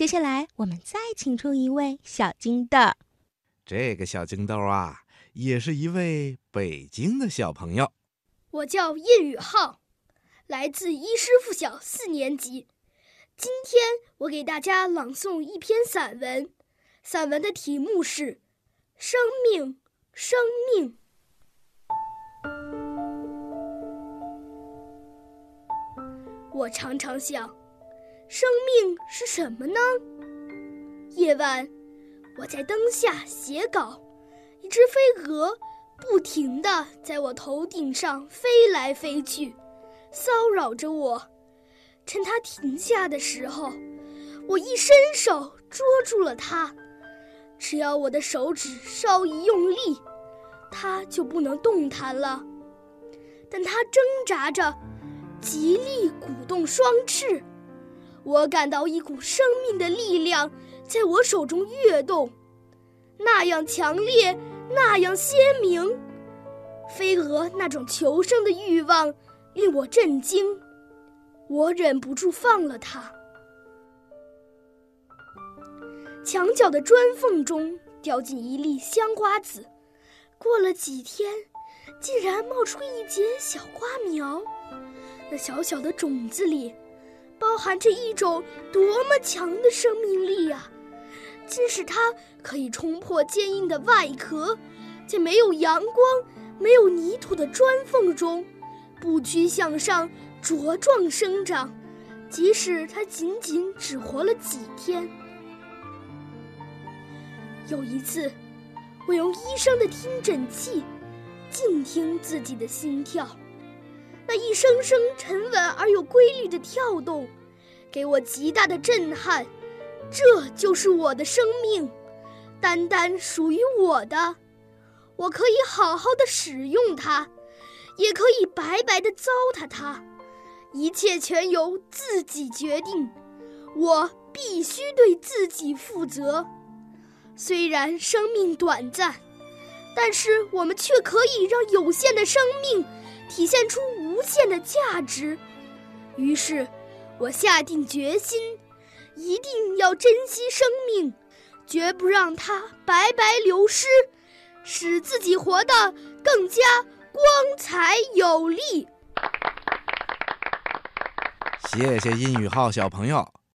接下来，我们再请出一位小金豆。这个小金豆啊，也是一位北京的小朋友。我叫叶宇浩，来自一师附小四年级。今天我给大家朗诵一篇散文，散文的题目是《生命，生命》。我常常想，生命是什么呢？夜晚，我在灯下写稿，一只飞蛾不停地在我头顶上飞来飞去，骚扰着我。趁它停下的时候，我一伸手捉住了它。只要我的手指稍一用力，它就不能动弹了。但它挣扎着。极力鼓动双翅，我感到一股生命的力量在我手中跃动，那样强烈，那样鲜明。飞蛾那种求生的欲望令我震惊，我忍不住放了它。墙角的砖缝中掉进一粒香瓜子，过了几天，竟然冒出一节小瓜苗。那小小的种子里，包含着一种多么强的生命力呀！即使它可以冲破坚硬的外壳，在没有阳光、没有泥土的砖缝中，不屈向上茁壮生长。即使它仅仅只活了几天。有一次，我用医生的听诊器，静听自己的心跳。那一声声沉稳而有规律的跳动，给我极大的震撼。这就是我的生命，单单属于我的。我可以好好的使用它，也可以白白的糟蹋它。一切全由自己决定，我必须对自己负责。虽然生命短暂，但是我们却可以让有限的生命。体现出无限的价值，于是，我下定决心，一定要珍惜生命，绝不让它白白流失，使自己活得更加光彩有力。谢谢殷宇浩小朋友。